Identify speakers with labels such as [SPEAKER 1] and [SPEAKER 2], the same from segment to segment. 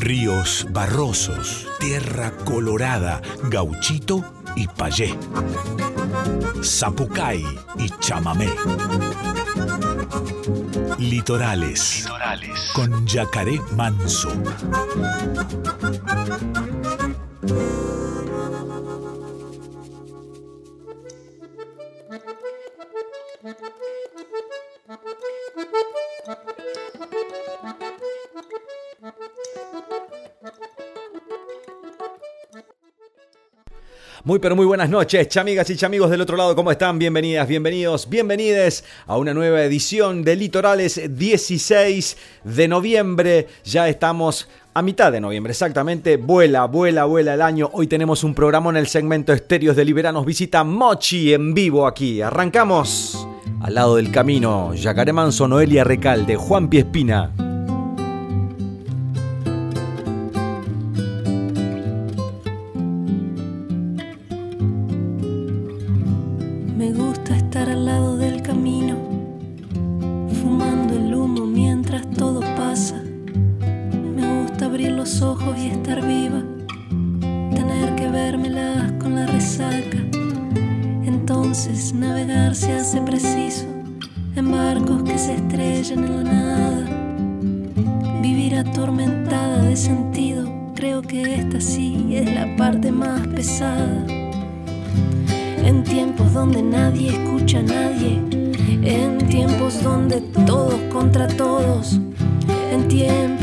[SPEAKER 1] ríos barrosos, tierra colorada, gauchito y payé, zapucay y chamamé. Litorales, Litorales. con yacaré manso.
[SPEAKER 2] Muy pero muy buenas noches, chamigas y chamigos del otro lado, ¿cómo están? Bienvenidas, bienvenidos, bienvenides a una nueva edición de Litorales 16 de noviembre. Ya estamos a mitad de noviembre, exactamente. Vuela, vuela, vuela el año. Hoy tenemos un programa en el segmento Estéreos de Liberanos. Visita Mochi en vivo aquí. Arrancamos. Al lado del camino, Yacaré Manso, Noelia Recalde, Juan Piespina.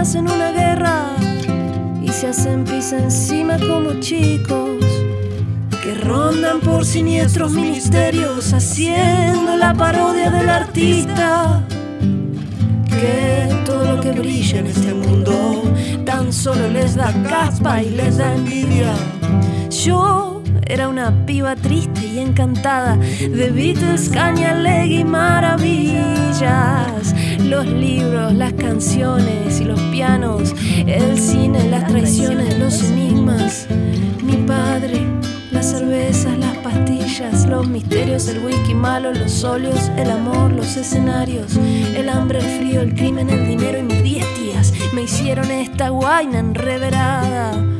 [SPEAKER 3] hacen una guerra y se hacen pis encima como chicos que rondan por siniestros ministerios haciendo la parodia del artista que todo lo que brilla en este mundo tan solo les da caspa y les da envidia. Yo era una piba triste encantada de Beatles, Cañaleg y maravillas. Los libros, las canciones y los pianos, el cine, las traiciones, los enigmas. Mi padre las cervezas, las pastillas, los misterios, el whisky malo, los óleos, el amor, los escenarios, el hambre, el frío, el crimen, el dinero y mis diez tías me hicieron esta guaina enreverada.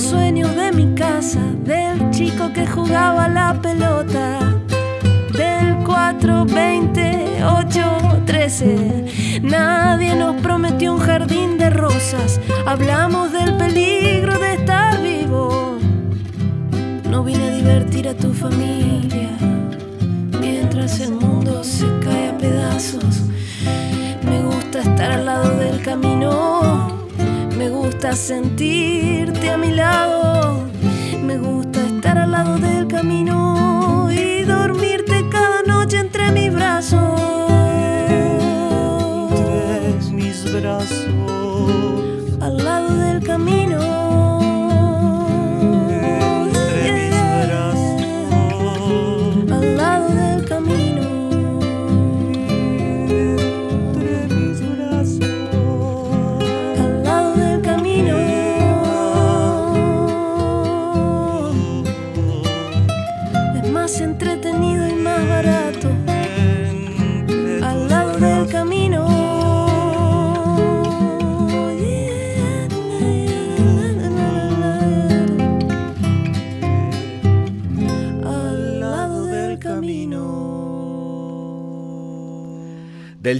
[SPEAKER 3] Sueños de mi casa, del chico que jugaba la pelota, del 4, 20, 8, 13. Nadie nos prometió un jardín de rosas, hablamos del peligro de estar vivo. No vine a divertir a tu familia, mientras el mundo se cae a pedazos. Me gusta estar al lado del camino gusta sentirte a mi lado, me gusta estar al lado del camino y dormirte cada noche entre mis brazos.
[SPEAKER 4] Entre mis brazos.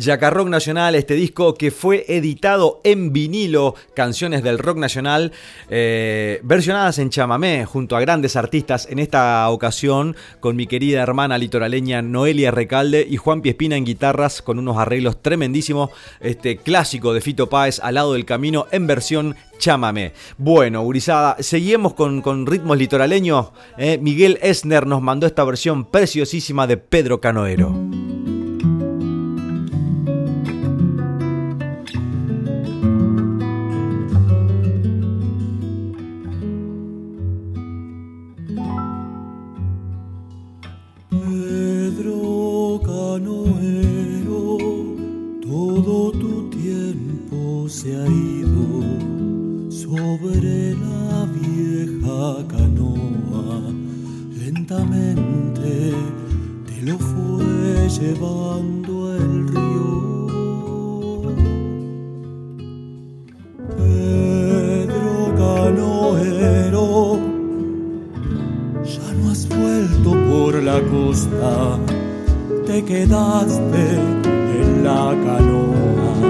[SPEAKER 3] Del
[SPEAKER 2] Rock Nacional, este disco que fue editado en vinilo, canciones del rock nacional, eh, versionadas en chamamé junto a grandes artistas, en esta ocasión con mi querida hermana litoraleña Noelia Recalde y Juan Piespina en guitarras con unos arreglos tremendísimos, este clásico de Fito Páez al lado del camino en versión chamamé. Bueno, Urizada, seguimos con, con ritmos litoraleños. Eh. Miguel Esner nos mandó esta versión preciosísima de Pedro Canoero.
[SPEAKER 4] se ha ido sobre la vieja canoa. Lentamente te lo fue llevando el río. Pedro canoero, ya no has vuelto por la costa, te quedaste en la canoa.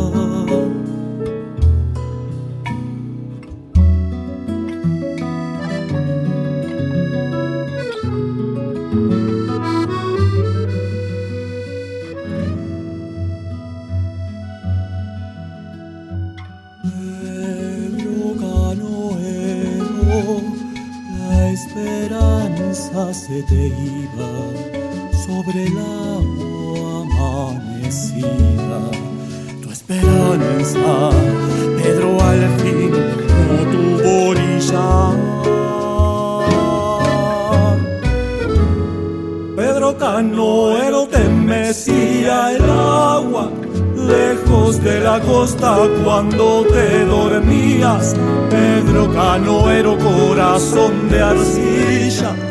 [SPEAKER 4] Se te iba sobre el agua amanecida. Tu esperanza, Pedro, al fin no tuvo orilla. Pedro Canoero te mecía el agua lejos de la costa cuando te dormías. Pedro Canoero, corazón de arcilla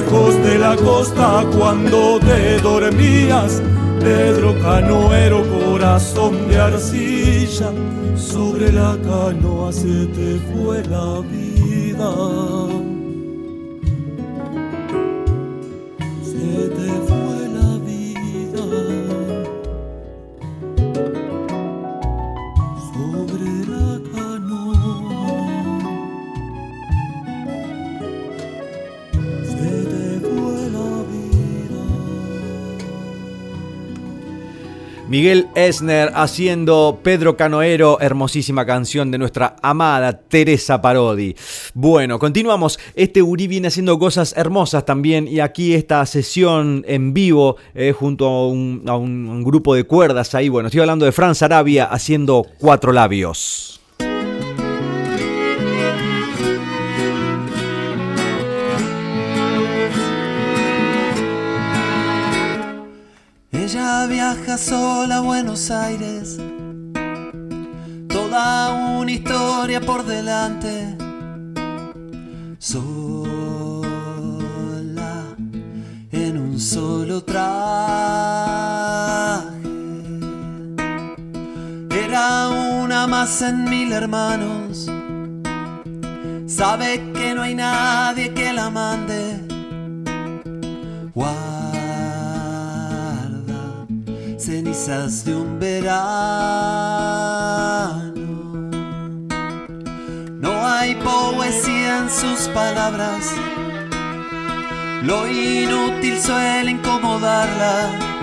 [SPEAKER 4] lejos de la costa cuando te dormías. Pedro Canoero, corazón de arcilla, sobre la canoa se te fue la vida.
[SPEAKER 2] Miguel Esner haciendo Pedro Canoero, hermosísima canción de nuestra amada Teresa Parodi. Bueno, continuamos. Este Uri viene haciendo cosas hermosas también y aquí esta sesión en vivo eh, junto a un, a un grupo de cuerdas ahí. Bueno, estoy hablando de Franz Arabia haciendo cuatro labios.
[SPEAKER 5] Ella viaja sola a Buenos Aires, toda una historia por delante. Sola en un solo traje. Era una más en mil hermanos. Sabe que no hay nadie que la mande. Brisas de un verano. No hay poesía en sus palabras, lo inútil suele incomodarla.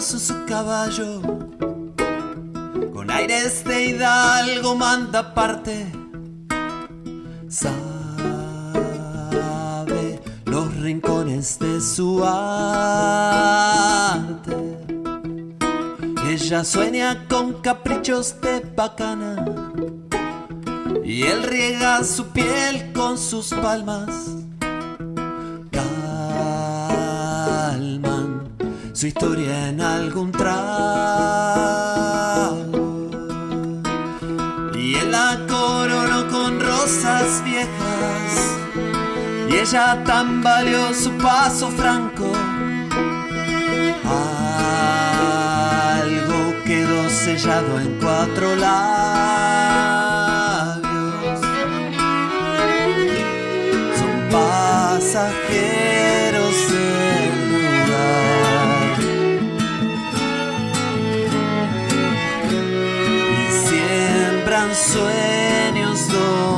[SPEAKER 5] Su caballo, con aires de hidalgo manda parte. Sabe los rincones de su arte. Ella sueña con caprichos de bacana. Y él riega su piel con sus palmas. Su historia en algún trago. Y él la coronó con rosas viejas. Y ella tambaleó su paso franco. Algo quedó sellado en cuatro labios. Son pasajeros sueños donde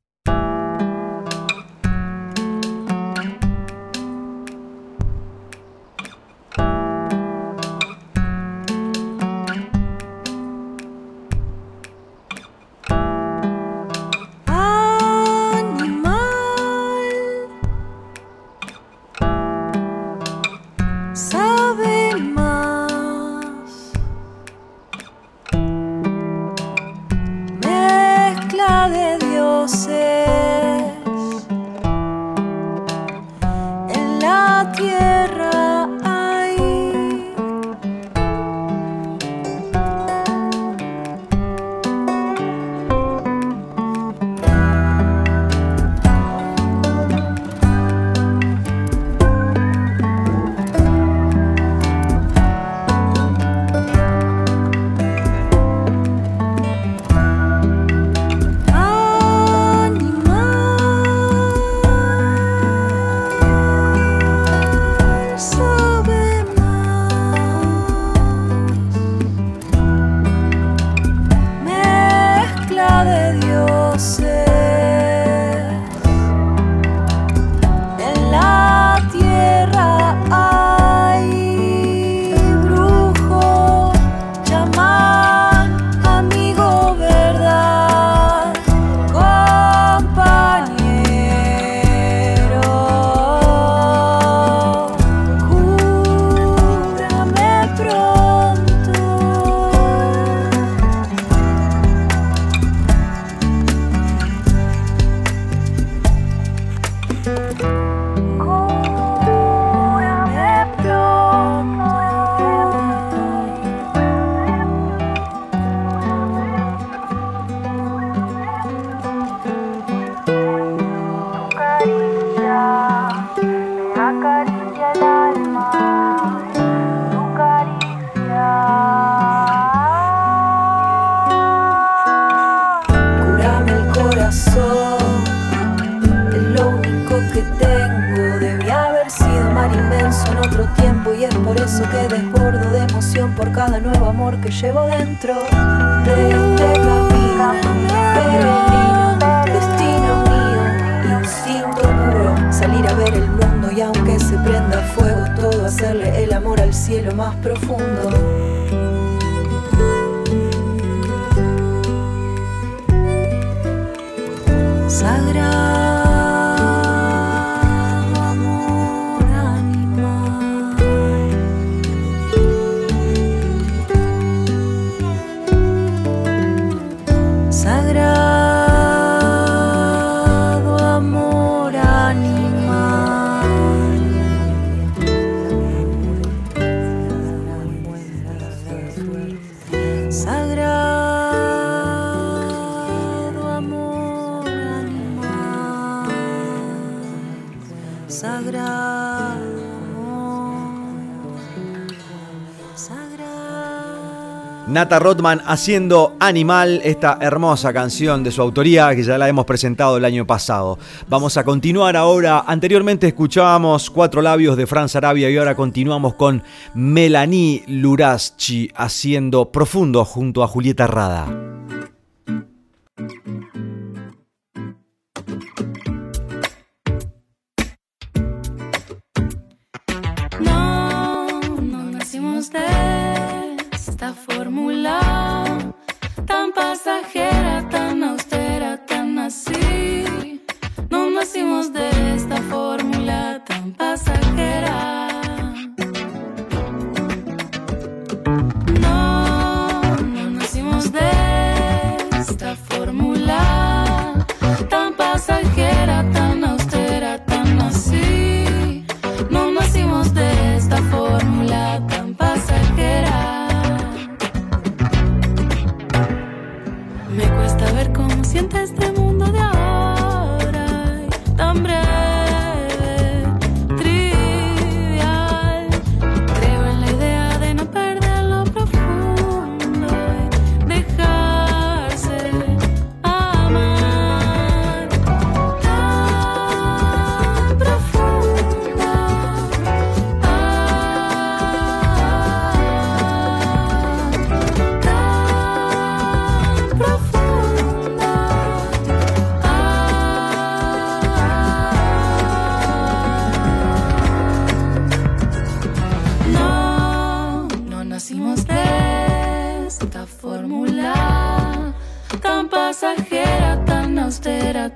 [SPEAKER 3] Sagrado.
[SPEAKER 2] Nata Rotman haciendo Animal, esta hermosa canción de su autoría que ya la hemos presentado el año pasado. Vamos a continuar ahora. Anteriormente escuchábamos Cuatro Labios de Franz Arabia y ahora continuamos con Melanie Luraschi haciendo Profundo junto a Julieta Rada.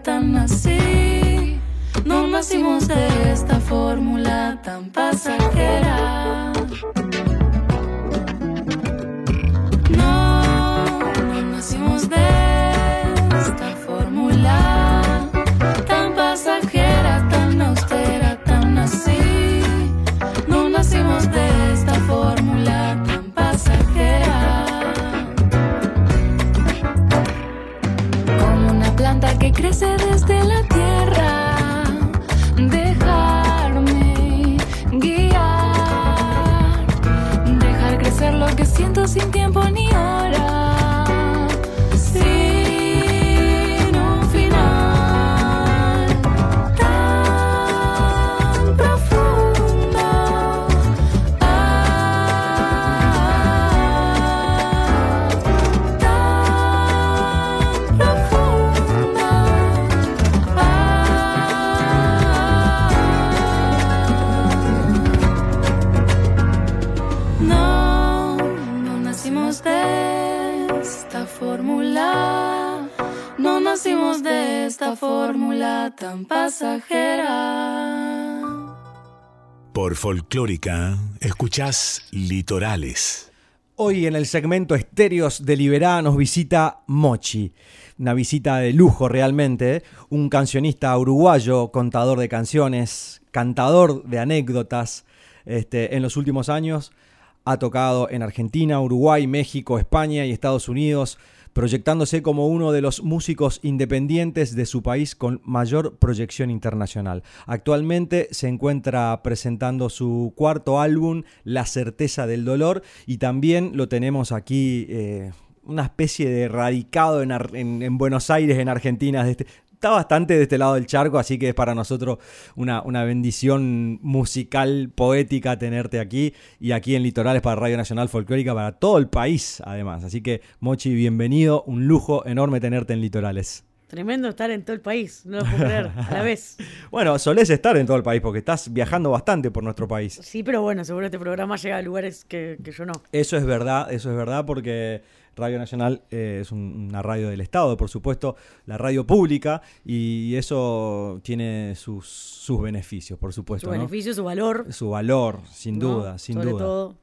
[SPEAKER 6] Tan así. No nacimos de esta fórmula tan pasajera. Sin tiempo tan pasajera.
[SPEAKER 1] Por Folclórica, escuchás Litorales.
[SPEAKER 2] Hoy en el segmento Estéreos de Liberá nos visita Mochi. Una visita de lujo realmente. Un cancionista uruguayo, contador de canciones, cantador de anécdotas. Este, en los últimos años ha tocado en Argentina, Uruguay, México, España y Estados Unidos, proyectándose como uno de los músicos independientes de su país con mayor proyección internacional. Actualmente se encuentra presentando su cuarto álbum, La certeza del dolor, y también lo tenemos aquí, eh, una especie de radicado en, en- en Buenos Aires, en Argentina, este- está bastante de este lado del charco, así que es para nosotros una, una bendición musical, poética tenerte aquí y aquí en Litorales para Radio Nacional Folclórica para todo el país, además. Así que, Mochi, bienvenido, un lujo enorme tenerte en Litorales.
[SPEAKER 7] Tremendo estar en todo el país, no lo puedo creer, a la vez.
[SPEAKER 2] Bueno, solés estar en todo el país porque estás viajando bastante por nuestro país.
[SPEAKER 7] Sí, pero bueno, seguro este programa llega a lugares que, que yo no.
[SPEAKER 2] Eso es verdad, eso es verdad porque Radio Nacional eh, es un- una radio del Estado, por supuesto, la radio pública y eso tiene sus, sus beneficios, por supuesto.
[SPEAKER 7] Su
[SPEAKER 2] ¿no?
[SPEAKER 7] beneficio, su valor.
[SPEAKER 2] Su valor, sin
[SPEAKER 7] ¿no?
[SPEAKER 2] duda, sin
[SPEAKER 7] Sobre
[SPEAKER 2] duda.
[SPEAKER 7] todo.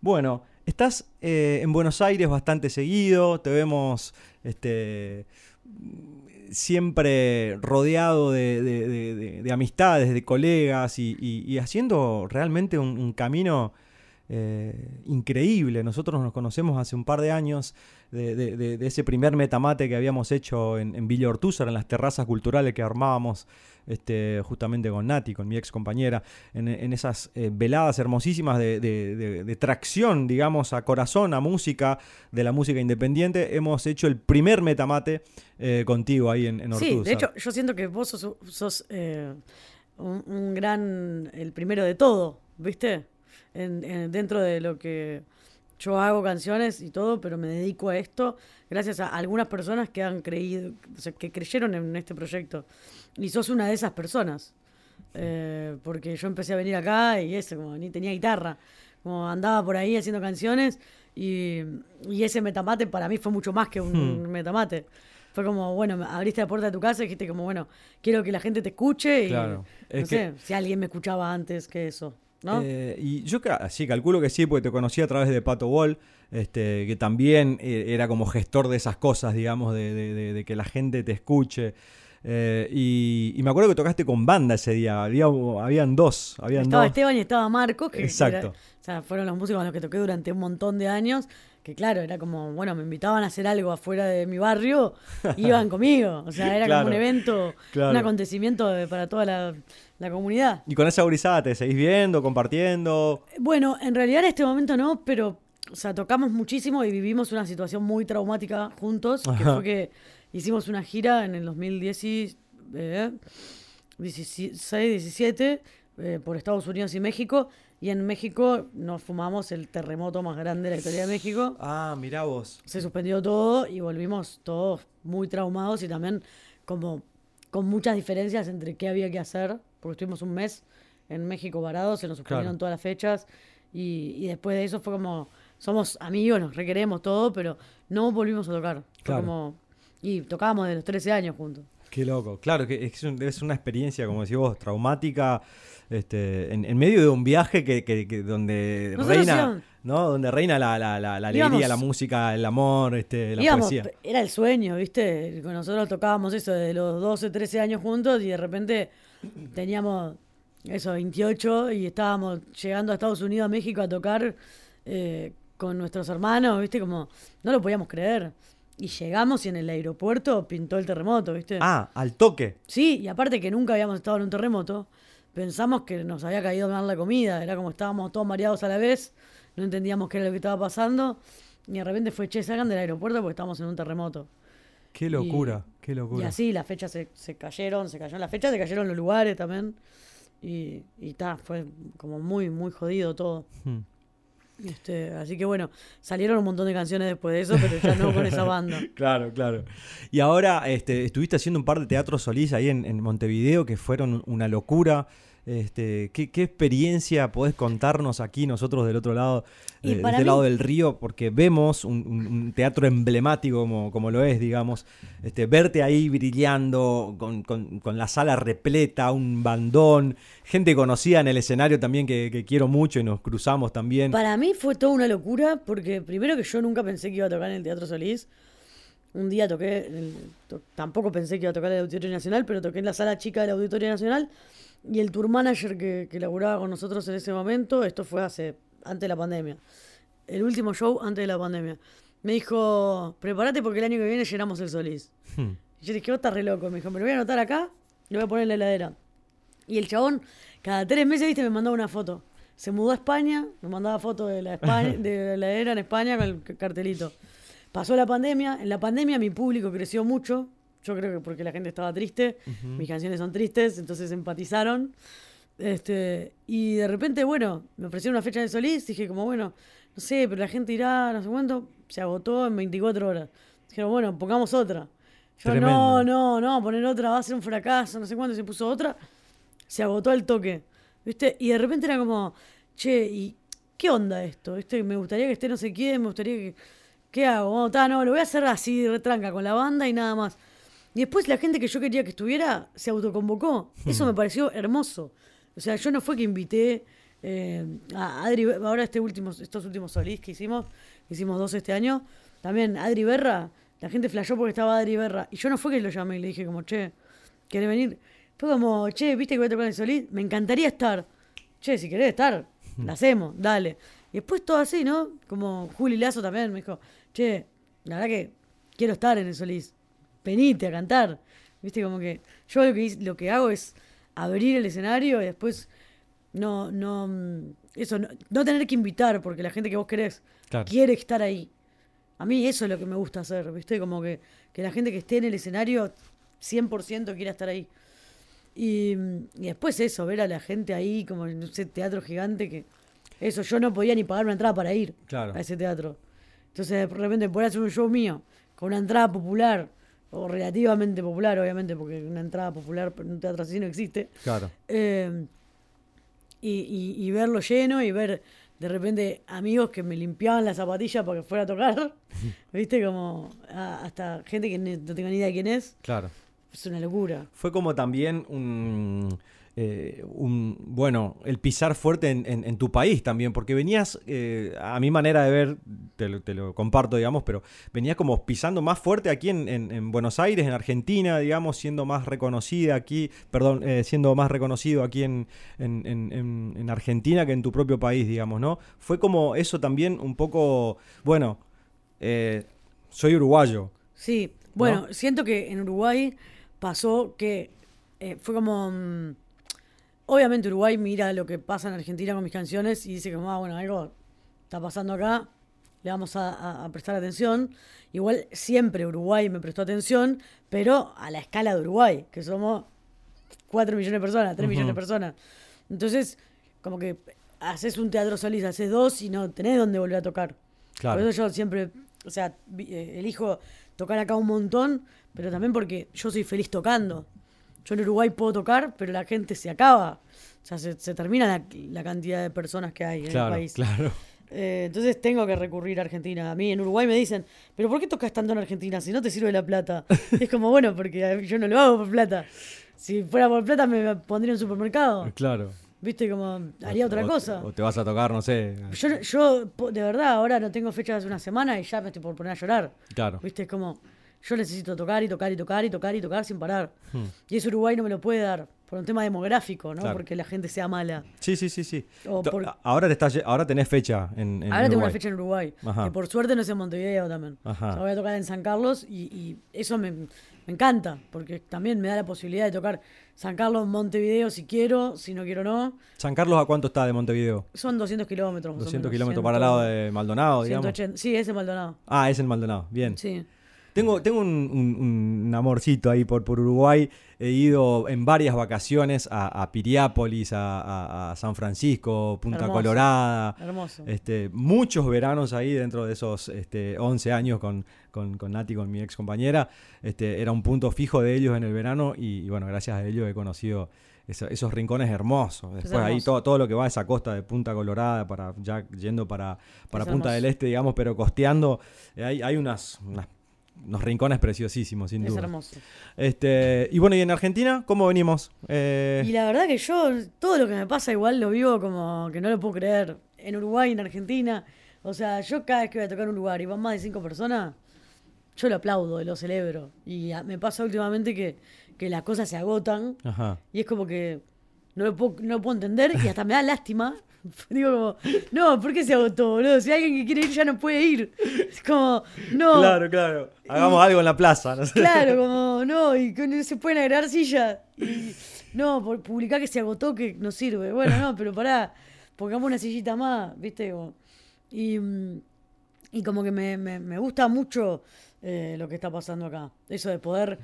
[SPEAKER 2] Bueno, estás eh, en Buenos Aires bastante seguido, te vemos este, siempre rodeado de, de- de- de- de amistades, de colegas y, y- y haciendo realmente un, un camino eh, increíble. Nosotros nos conocemos hace un par de años de, de- de- de ese primer metamate que habíamos hecho en, en Villa Ortúzar, en las terrazas culturales que armábamos este, justamente con Nati, con mi ex compañera, en, en esas eh, veladas hermosísimas de, tracción, digamos, a corazón, a música, de la música independiente. Hemos hecho el primer metamate eh, contigo ahí en, en
[SPEAKER 7] Sí, de hecho, yo siento que vos sos, sos, un, un gran, el primero de todo, ¿viste? En- en- dentro de lo que yo hago canciones y todo, pero me dedico a esto gracias a algunas personas que han creído, o sea, que creyeron en este proyecto. Y sos una de esas personas. Eh, porque yo empecé a venir acá y eso, como ni tenía guitarra, como andaba por ahí haciendo canciones y, y ese metamate para mí fue mucho más que un metamate. Fue como, bueno, abriste la puerta de tu casa y dijiste como, bueno, quiero que la gente te escuche y
[SPEAKER 2] Claro.
[SPEAKER 7] no
[SPEAKER 2] Es
[SPEAKER 7] sé si alguien me escuchaba antes que eso, ¿no?
[SPEAKER 2] Eh, y yo sí, calculo que sí, porque te conocí a través de Pato Wall, este, que también eh, era como gestor de esas cosas, digamos, de que la gente te escuche. Eh, y, y me acuerdo que tocaste con banda ese día, había, habían dos, habían
[SPEAKER 7] estaba
[SPEAKER 2] dos.
[SPEAKER 7] Esteban y estaba Marcos, que, que
[SPEAKER 2] Exacto.
[SPEAKER 7] era- o sea, fueron los músicos con los que toqué durante un montón de años, que claro, era como, bueno, me invitaban a hacer algo afuera de mi barrio, iban conmigo, o sea, era
[SPEAKER 2] Claro,
[SPEAKER 7] como un evento,
[SPEAKER 2] claro.
[SPEAKER 7] un acontecimiento de- para toda la, la comunidad.
[SPEAKER 2] Y con esa gurizada te seguís viendo, compartiendo.
[SPEAKER 7] Bueno, en realidad en este momento no, pero, o sea, tocamos muchísimo y vivimos una situación muy traumática juntos, que
[SPEAKER 2] Ajá.
[SPEAKER 7] fue que hicimos una gira en el 2016, eh, 16, 17, eh, por Estados Unidos y México, y en México nos fumamos el terremoto más grande de la historia de México.
[SPEAKER 2] Ah, mirá vos.
[SPEAKER 7] Se suspendió todo y volvimos todos muy traumados y también como con muchas diferencias entre qué había que hacer, porque estuvimos un mes en México varados, se nos suspendieron
[SPEAKER 2] Claro.
[SPEAKER 7] todas las fechas y, y después de eso fue como, somos amigos, nos requeremos todo, pero no volvimos a tocar. Fue
[SPEAKER 2] Claro.
[SPEAKER 7] como, y tocábamos de los 13 años juntos.
[SPEAKER 2] Qué loco. Claro, que es, un- es una experiencia, como decís vos, traumática, este, en, en medio de un viaje que, que- que donde
[SPEAKER 7] Nosotros
[SPEAKER 2] reina,
[SPEAKER 7] íbamos-
[SPEAKER 2] ¿no? Donde reina la, la- la- la alegría,
[SPEAKER 7] Íbamos-
[SPEAKER 2] la música, el amor, este, la
[SPEAKER 7] Íbamos,
[SPEAKER 2] poesía.
[SPEAKER 7] era el sueño, ¿viste? Nosotros tocábamos eso de los 12, 13 años juntos y de repente teníamos eso, 28 y estábamos llegando a Estados Unidos, a México a tocar eh, con nuestros hermanos, ¿viste? Como no lo podíamos creer. Y llegamos y en el aeropuerto pintó el terremoto, ¿viste?
[SPEAKER 2] Ah, al toque.
[SPEAKER 7] Sí, y aparte que nunca habíamos estado en un terremoto, pensamos que nos había caído mal la comida, era como estábamos todos mareados a la vez, no entendíamos qué era lo que estaba pasando, y de repente fue, che, salgan del aeropuerto porque estamos en un terremoto.
[SPEAKER 2] Qué locura, qué
[SPEAKER 7] Y
[SPEAKER 2] locura.
[SPEAKER 7] así las fechas se, se cayeron, se cayeron las fechas, se cayeron los lugares también, y, y ta, fue como muy, muy jodido todo.
[SPEAKER 2] Hmm.
[SPEAKER 7] Este, así que bueno, salieron un montón de canciones después de eso, pero ya no con esa banda.
[SPEAKER 2] Claro, claro. Y ahora este, estuviste haciendo un par de teatros solís ahí en, en Montevideo que fueron una locura. Este, ¿qué, qué experiencia podés contarnos aquí nosotros del otro lado,
[SPEAKER 7] Y
[SPEAKER 2] de, de
[SPEAKER 7] para
[SPEAKER 2] este
[SPEAKER 7] mí-
[SPEAKER 2] lado del río? Porque vemos un, teatro emblemático como, como lo es, digamos. Este, verte ahí brillando, con, con- con la sala repleta, un bandón, gente conocida en el escenario también que, que quiero mucho y nos cruzamos también.
[SPEAKER 7] Para mí fue toda una locura, porque primero que yo nunca pensé que iba a tocar en el Teatro Solís. Un día toqué, en el- to- tampoco pensé que iba a tocar en el Auditorio Nacional, pero toqué en la sala chica del Auditorio Nacional. Y el tour manager que, que laburaba con nosotros en ese momento, esto fue hace, antes de la pandemia, el último show antes de la pandemia, me dijo, prepárate porque el año que viene llenamos el Solís.
[SPEAKER 2] Hmm.
[SPEAKER 7] Y yo dije, vos estás re loco. Me dijo, me lo voy a anotar acá, lo voy a poner en la heladera. Y el chabón, cada tres meses, viste, me mandaba una foto. Se mudó a España, me mandaba fotos de la, España, de la heladera en España con el cartelito. Pasó la pandemia, en la pandemia mi público creció mucho. Yo creo que porque la gente estaba triste, mis canciones son tristes, entonces empatizaron. Este, y de repente, bueno, me ofrecieron una fecha de Solís, dije como, bueno, no sé, pero la gente irá, no sé cuánto, se agotó en 24 horas. Dijeron, bueno, pongamos otra. Yo,
[SPEAKER 2] Tremendo.
[SPEAKER 7] no, no, no, poner otra va a ser un fracaso, no sé cuánto, se puso otra, se agotó el toque, ¿viste? Y de repente era como, che, ¿y qué onda esto? ¿Viste? Me gustaría que esté no sé quién, me gustaría que, ¿qué hago? Ta, no, lo voy a hacer así, retranca, con la banda y nada más. Y después la gente que yo quería que estuviera se autoconvocó. Eso me pareció hermoso. O sea, yo no fue que invité eh, a Adri, ahora este último, estos últimos solís que hicimos, que hicimos dos este año, también Adri Berra, la gente flashó porque estaba Adri Berra. Y yo no fue que lo llamé y le dije como, che, ¿querés venir? Fue como, che, ¿viste que voy a tocar el solís? Me encantaría estar. Che, si querés estar, la hacemos, dale. Y después todo así, ¿no? Como Juli Lazo también me dijo, che, la verdad que quiero estar en el solís. Venite a cantar. Viste, como que yo lo que, lo que hago es abrir el escenario y después no, no, mm, eso, no, no tener que invitar porque la gente que vos querés
[SPEAKER 2] Claro.
[SPEAKER 7] quiere estar ahí. A mí eso es lo que me gusta hacer, ¿viste? Como que, que la gente que esté en el escenario 100% quiera estar ahí. Y, y después eso, ver a la gente ahí como en ese teatro gigante que... Eso, yo no podía ni pagar una entrada para ir
[SPEAKER 2] Claro.
[SPEAKER 7] a ese teatro. Entonces de repente poder hacer un show mío con una entrada popular, o relativamente popular obviamente, porque una entrada popular en un teatro así no existe.
[SPEAKER 2] Claro.
[SPEAKER 7] Eh, y, y- y verlo lleno y ver de repente amigos que me limpiaban la zapatilla para que fuera a tocar. ¿Viste? Como a- hasta gente que ni- no tengo ni idea de quién es.
[SPEAKER 2] Claro.
[SPEAKER 7] Es una locura.
[SPEAKER 2] Fue como también un, eh, un- bueno, el pisar fuerte en, en- en tu país también, porque venías, eh, a mi manera de ver, te lo, te lo comparto, digamos, pero venías como pisando más fuerte aquí en, en- en Buenos Aires, en Argentina, digamos, siendo más reconocida aquí, perdón, eh, siendo más reconocido aquí en, en- en- en- en Argentina que en tu propio país, digamos, ¿no? Fue como eso también un poco, bueno, soy uruguayo.
[SPEAKER 7] Sí, bueno, siento que en Uruguay pasó que fue como... mm, obviamente Uruguay mira lo que pasa en Argentina con mis canciones y dice como, ah, bueno, algo está pasando acá, le vamos a, a- a prestar atención. Igual siempre Uruguay me prestó atención, pero a la escala de Uruguay, que somos 4 millones de personas, 3 millones de personas. Entonces, como que haces un teatro solís, haces dos y no tenés dónde volver a tocar.
[SPEAKER 2] Claro.
[SPEAKER 7] Por eso yo siempre, o sea, eh, elijo tocar acá un montón, pero también porque yo soy feliz tocando. Yo en Uruguay puedo tocar, pero la gente se acaba. O sea, se, se termina la, la cantidad de personas que hay en
[SPEAKER 2] Claro,
[SPEAKER 7] el país.
[SPEAKER 2] claro.
[SPEAKER 7] Eh, entonces tengo que recurrir a Argentina. A mí en Uruguay me dicen, ¿pero por qué tocas tanto en Argentina si no te sirve la plata? Es como, bueno, porque yo no lo hago por plata. Si fuera por plata me pondría en un supermercado.
[SPEAKER 2] Claro.
[SPEAKER 7] ¿Viste? Como haría otra
[SPEAKER 2] O-
[SPEAKER 7] cosa.
[SPEAKER 2] O te vas a tocar, no sé.
[SPEAKER 7] Yo, yo, de verdad, ahora no tengo fecha hace una semana y ya me estoy por poner a llorar.
[SPEAKER 2] Claro.
[SPEAKER 7] ¿Viste? Es como, yo necesito tocar y tocar y tocar y tocar y tocar sin parar.
[SPEAKER 2] Hmm.
[SPEAKER 7] Y eso Uruguay no me lo puede dar por un tema demográfico, ¿no?
[SPEAKER 2] Claro.
[SPEAKER 7] Porque la gente sea mala.
[SPEAKER 2] Sí, sí, sí, sí.
[SPEAKER 7] Por-
[SPEAKER 2] Ahora te estás, ahora tenés fecha en, en
[SPEAKER 7] Ahora tengo una fecha en Uruguay,
[SPEAKER 2] Ajá.
[SPEAKER 7] que por suerte no es en Montevideo también.
[SPEAKER 2] Ajá.
[SPEAKER 7] O sea, voy a tocar en San Carlos y, y eso me, me encanta, porque también me da la posibilidad de tocar San Carlos, Montevideo si quiero, si no quiero no.
[SPEAKER 2] San Carlos, ¿a cuánto está de Montevideo?
[SPEAKER 7] Son 200 kilómetros. más o
[SPEAKER 2] 200
[SPEAKER 7] menos,
[SPEAKER 2] kilómetros
[SPEAKER 7] 100,
[SPEAKER 2] para el lado de Maldonado, digamos.
[SPEAKER 7] 180. Sí, es Maldonado.
[SPEAKER 2] Ah, es en Maldonado. Bien.
[SPEAKER 7] Sí.
[SPEAKER 2] Tengo, tengo un, un- un amorcito ahí por, por Uruguay. He ido en varias vacaciones a, a Piriápolis, a, a- a San Francisco, Punta
[SPEAKER 7] Hermoso.
[SPEAKER 2] Colorada.
[SPEAKER 7] Hermoso.
[SPEAKER 2] Este, muchos veranos ahí dentro de esos este, 11 años con, con, con Nati, con mi ex compañera. Este, era un punto fijo de ellos en el verano y, y bueno, gracias a ellos he conocido eso- esos rincones hermosos. Después ahí todo, todo lo que va a esa costa de Punta Colorada, para ya yendo para, para Punta del Este, digamos, pero costeando, eh, hay, hay unas, unas- unos rincones preciosísimos, sin
[SPEAKER 7] Es
[SPEAKER 2] duda.
[SPEAKER 7] hermoso.
[SPEAKER 2] Este, y bueno, ¿y en Argentina cómo venimos? Eh,
[SPEAKER 7] Y la verdad que yo, todo lo que me pasa igual lo vivo como que no lo puedo creer. En Uruguay, en Argentina. O sea, yo cada vez que voy a tocar un lugar y van más de cinco personas, yo lo aplaudo lo celebro. Y a- me pasa últimamente que, que las cosas se agotan
[SPEAKER 2] Ajá.
[SPEAKER 7] y es como que no lo puedo, no lo puedo entender y hasta me da lástima. Digo como, no, ¿por qué se agotó, boludo? Si alguien que quiere ir ya no puede ir. Es como, no.
[SPEAKER 2] Claro, claro. Hagamos algo en la plaza. no sé.
[SPEAKER 7] Claro, como, no, y que no se pueden agregar sillas. Y, no, por publicar que se agotó que no sirve. Bueno, no, pero pará, pongamos una sillita más, ¿viste? Como- y, mm, y como que me, me- me gusta mucho eh, lo que está pasando acá. Eso de poder,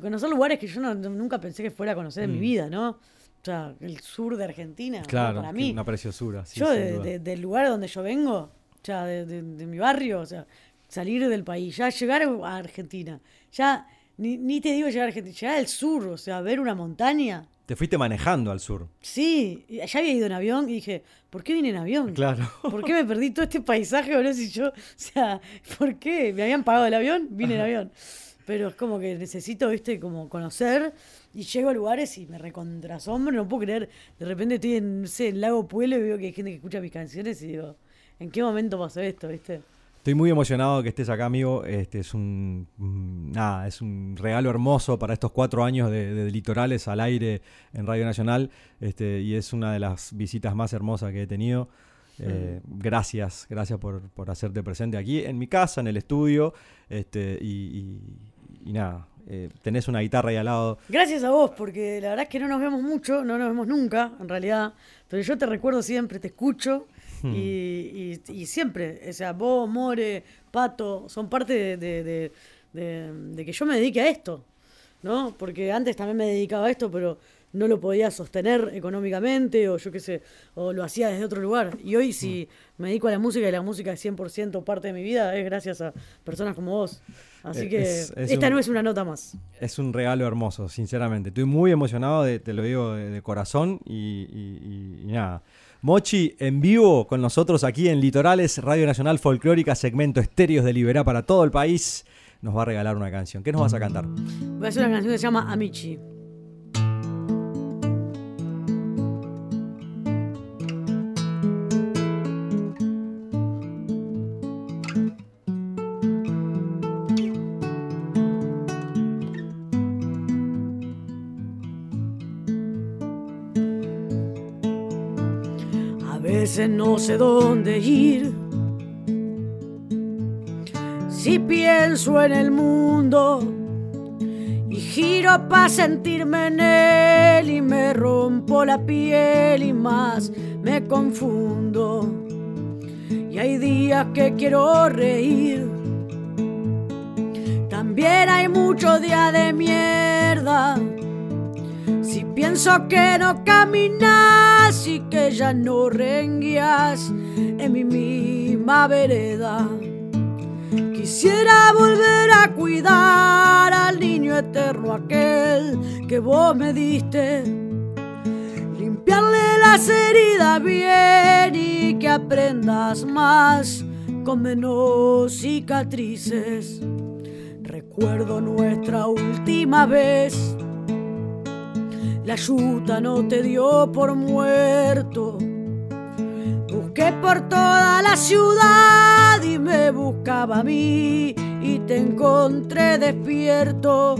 [SPEAKER 7] conocer lugares que yo no- nunca pensé que fuera a conocer en mi vida, ¿no? O sea, el sur de Argentina.
[SPEAKER 2] Claro,
[SPEAKER 7] para mí.
[SPEAKER 2] una preciosura. sí,
[SPEAKER 7] yo de- de- del lugar donde yo vengo, o sea, de, de- de mi barrio, o sea, salir del país, ya llegar a Argentina, ya ni, ni te digo llegar a Argentina, llegar al sur, o sea, ver una montaña.
[SPEAKER 2] Te fuiste manejando al sur.
[SPEAKER 7] Sí, ya había ido en avión y dije, ¿por qué vine en avión?
[SPEAKER 2] Claro.
[SPEAKER 7] ¿Por qué me perdí todo este paisaje, boludo? Si yo, o sea, ¿por qué? ¿Me habían pagado el avión? Vine en avión. Pero es como que necesito, viste, como conocer y llego a lugares y me recontrasombro, no puedo creer. De repente estoy en, no sé, en Lago Pueblo y veo que hay gente que escucha mis canciones y digo, ¿en qué momento pasó esto, viste?
[SPEAKER 2] Estoy muy emocionado que estés acá, amigo. Este es un mm, nada, es un regalo hermoso para estos cuatro años de, de litorales al aire en Radio Nacional. Este, y es una de las visitas más hermosas que he tenido. Eh, gracias, gracias por, por hacerte presente aquí en mi casa, en el estudio. Este, y, y- y nada, eh, tenés una guitarra ahí al lado.
[SPEAKER 7] Gracias a vos, porque la verdad es que no nos vemos mucho, no nos vemos nunca, en realidad. Pero yo te recuerdo siempre, te escucho.
[SPEAKER 2] Hmm.
[SPEAKER 7] Y, y- y siempre, o sea, vos, More, Pato, son parte de, de- de- de- de que yo me dedique a esto, ¿no? Porque antes también me dedicaba a esto, pero no lo podía sostener económicamente, o yo qué sé, o lo hacía desde otro lugar. Y hoy, si me dedico a la música y la música es 100% parte de mi vida, es gracias a personas como vos. Así
[SPEAKER 2] Eh,
[SPEAKER 7] que
[SPEAKER 2] es- es
[SPEAKER 7] esta
[SPEAKER 2] un-
[SPEAKER 7] no es una nota más.
[SPEAKER 2] Es un regalo hermoso, sinceramente. Estoy muy emocionado, de- te lo digo de, de corazón y, y- y- y nada. Mochi en vivo con nosotros aquí en Litorales, Radio Nacional Folclórica, segmento Estéreos de Liberá para todo el país. Nos va a regalar una canción. ¿Qué nos vas a cantar?
[SPEAKER 7] Voy a hacer una canción que se llama Amici. No sé dónde ir. Si pienso en el mundo y giro para sentirme en él y me rompo la piel y más me confundo. Y hay días que quiero reír. También hay muchos días de mierda. Si pienso que no caminas y que ya no renguías en mi misma vereda. Quisiera volver a cuidar al niño eterno aquel que vos me diste. Limpiarle las heridas bien y que aprendas más con menos cicatrices. Recuerdo nuestra última vez. La yuta no te dio por muerto. Busqué por toda la ciudad y me buscaba a mí y te encontré despierto.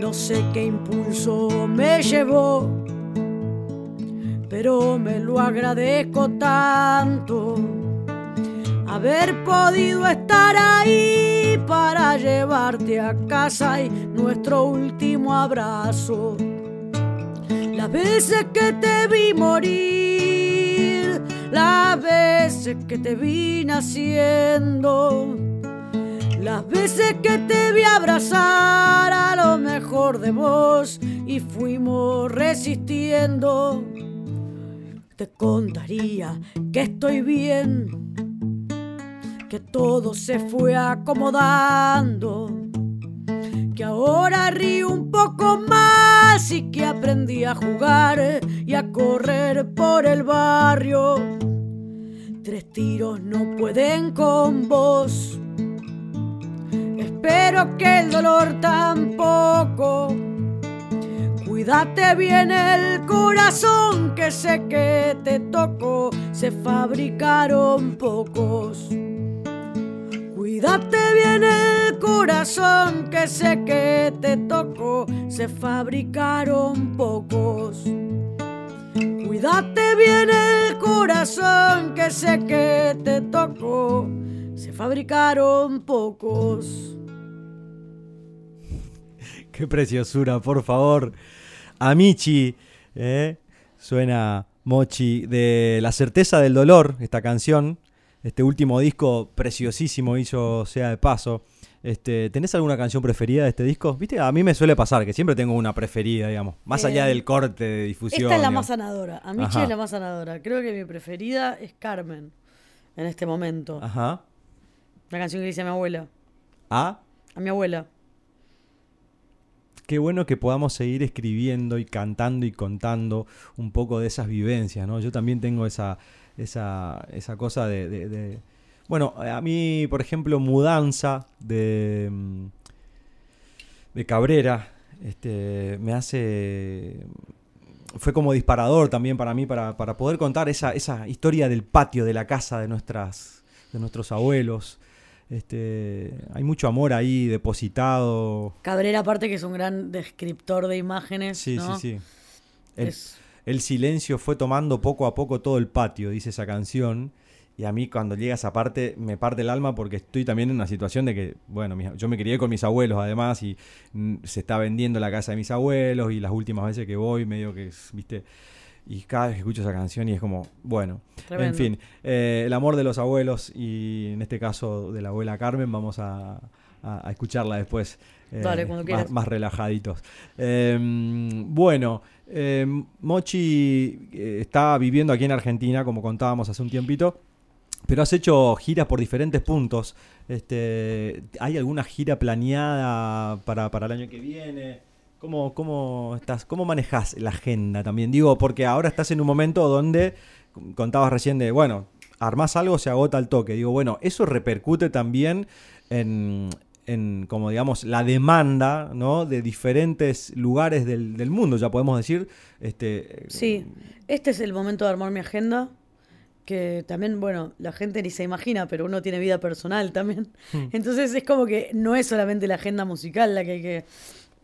[SPEAKER 7] No sé qué impulso me llevó, pero me lo agradezco tanto. Haber podido estar ahí para llevarte a casa y nuestro último abrazo. Las veces que te vi morir, las veces que te vi naciendo, las veces que te vi abrazar a lo mejor de vos y fuimos resistiendo. Te contaría que estoy bien, que todo se fue acomodando que ahora río un poco más y que aprendí a jugar y a correr por el barrio. Tres tiros no pueden con vos. Espero que el dolor tampoco. Cuídate bien el corazón que sé que te tocó. Se fabricaron pocos. Cuídate bien el corazón que sé que te tocó, se fabricaron pocos. Cuídate bien el corazón que sé que te tocó, se fabricaron pocos.
[SPEAKER 2] Qué preciosura, por favor. Amici, ¿eh? suena Mochi de La certeza del dolor, esta canción. Este último disco preciosísimo hizo sea de paso. Este, ¿Tenés alguna canción preferida de este disco? Viste, a mí me suele pasar que siempre tengo una preferida, digamos, más allá
[SPEAKER 7] Eh,
[SPEAKER 2] del corte de difusión.
[SPEAKER 7] Esta es la
[SPEAKER 2] digamos.
[SPEAKER 7] más sanadora. A mí es la más sanadora. Creo que mi preferida es Carmen en este momento.
[SPEAKER 2] Ajá.
[SPEAKER 7] La canción que dice a mi abuela.
[SPEAKER 2] Ah,
[SPEAKER 7] A mi abuela.
[SPEAKER 2] qué bueno que podamos seguir escribiendo y cantando y contando un poco de esas vivencias, ¿no? Yo también tengo esa, esa, esa cosa de, de- de- Bueno, a mí, por ejemplo, Mudanza de, mm, de Cabrera, este, me hace... Fue como disparador también para mí, para, para poder contar esa, esa historia del patio de la casa de, nuestras, de nuestros abuelos. Este, hay mucho amor ahí depositado.
[SPEAKER 7] Cabrera, aparte que es un gran descriptor de imágenes.
[SPEAKER 2] Sí,
[SPEAKER 7] ¿no?
[SPEAKER 2] sí, sí. El,
[SPEAKER 7] Es-
[SPEAKER 2] el silencio fue tomando poco a poco todo el patio, dice esa canción. Y a mí cuando llega esa parte me parte el alma porque estoy también en una situación de que, bueno, yo me crié con mis abuelos además y mm, se está vendiendo la casa de mis abuelos y las últimas veces que voy medio que, viste, y cada vez que escucho esa canción y es como, bueno, en fin, eh, el amor de los abuelos y en este caso de la abuela Carmen, vamos a, a- a escucharla después. eh,
[SPEAKER 7] Dale, cuando
[SPEAKER 2] más- más relajaditos. Eh, bueno, eh, Mochi eh, está viviendo aquí en Argentina, como contábamos hace un tiempito, pero has hecho giras por diferentes puntos. Este, ¿Hay alguna gira planeada para, para el año que viene? ¿Cómo, cómo, ¿Cómo manejas la agenda también? Digo, porque ahora estás en un momento donde contabas recién de, bueno, armás algo, se agota el toque. Digo, bueno, eso repercute también en, en, como digamos, la demanda, ¿no? De diferentes lugares del, del mundo, ya podemos decir. Este,
[SPEAKER 7] Sí, este es el momento de armar mi agenda. Que también, bueno, la gente ni se imagina, pero uno tiene vida personal también.
[SPEAKER 2] Hmm.
[SPEAKER 7] Entonces es como que no es solamente la agenda musical la que hay que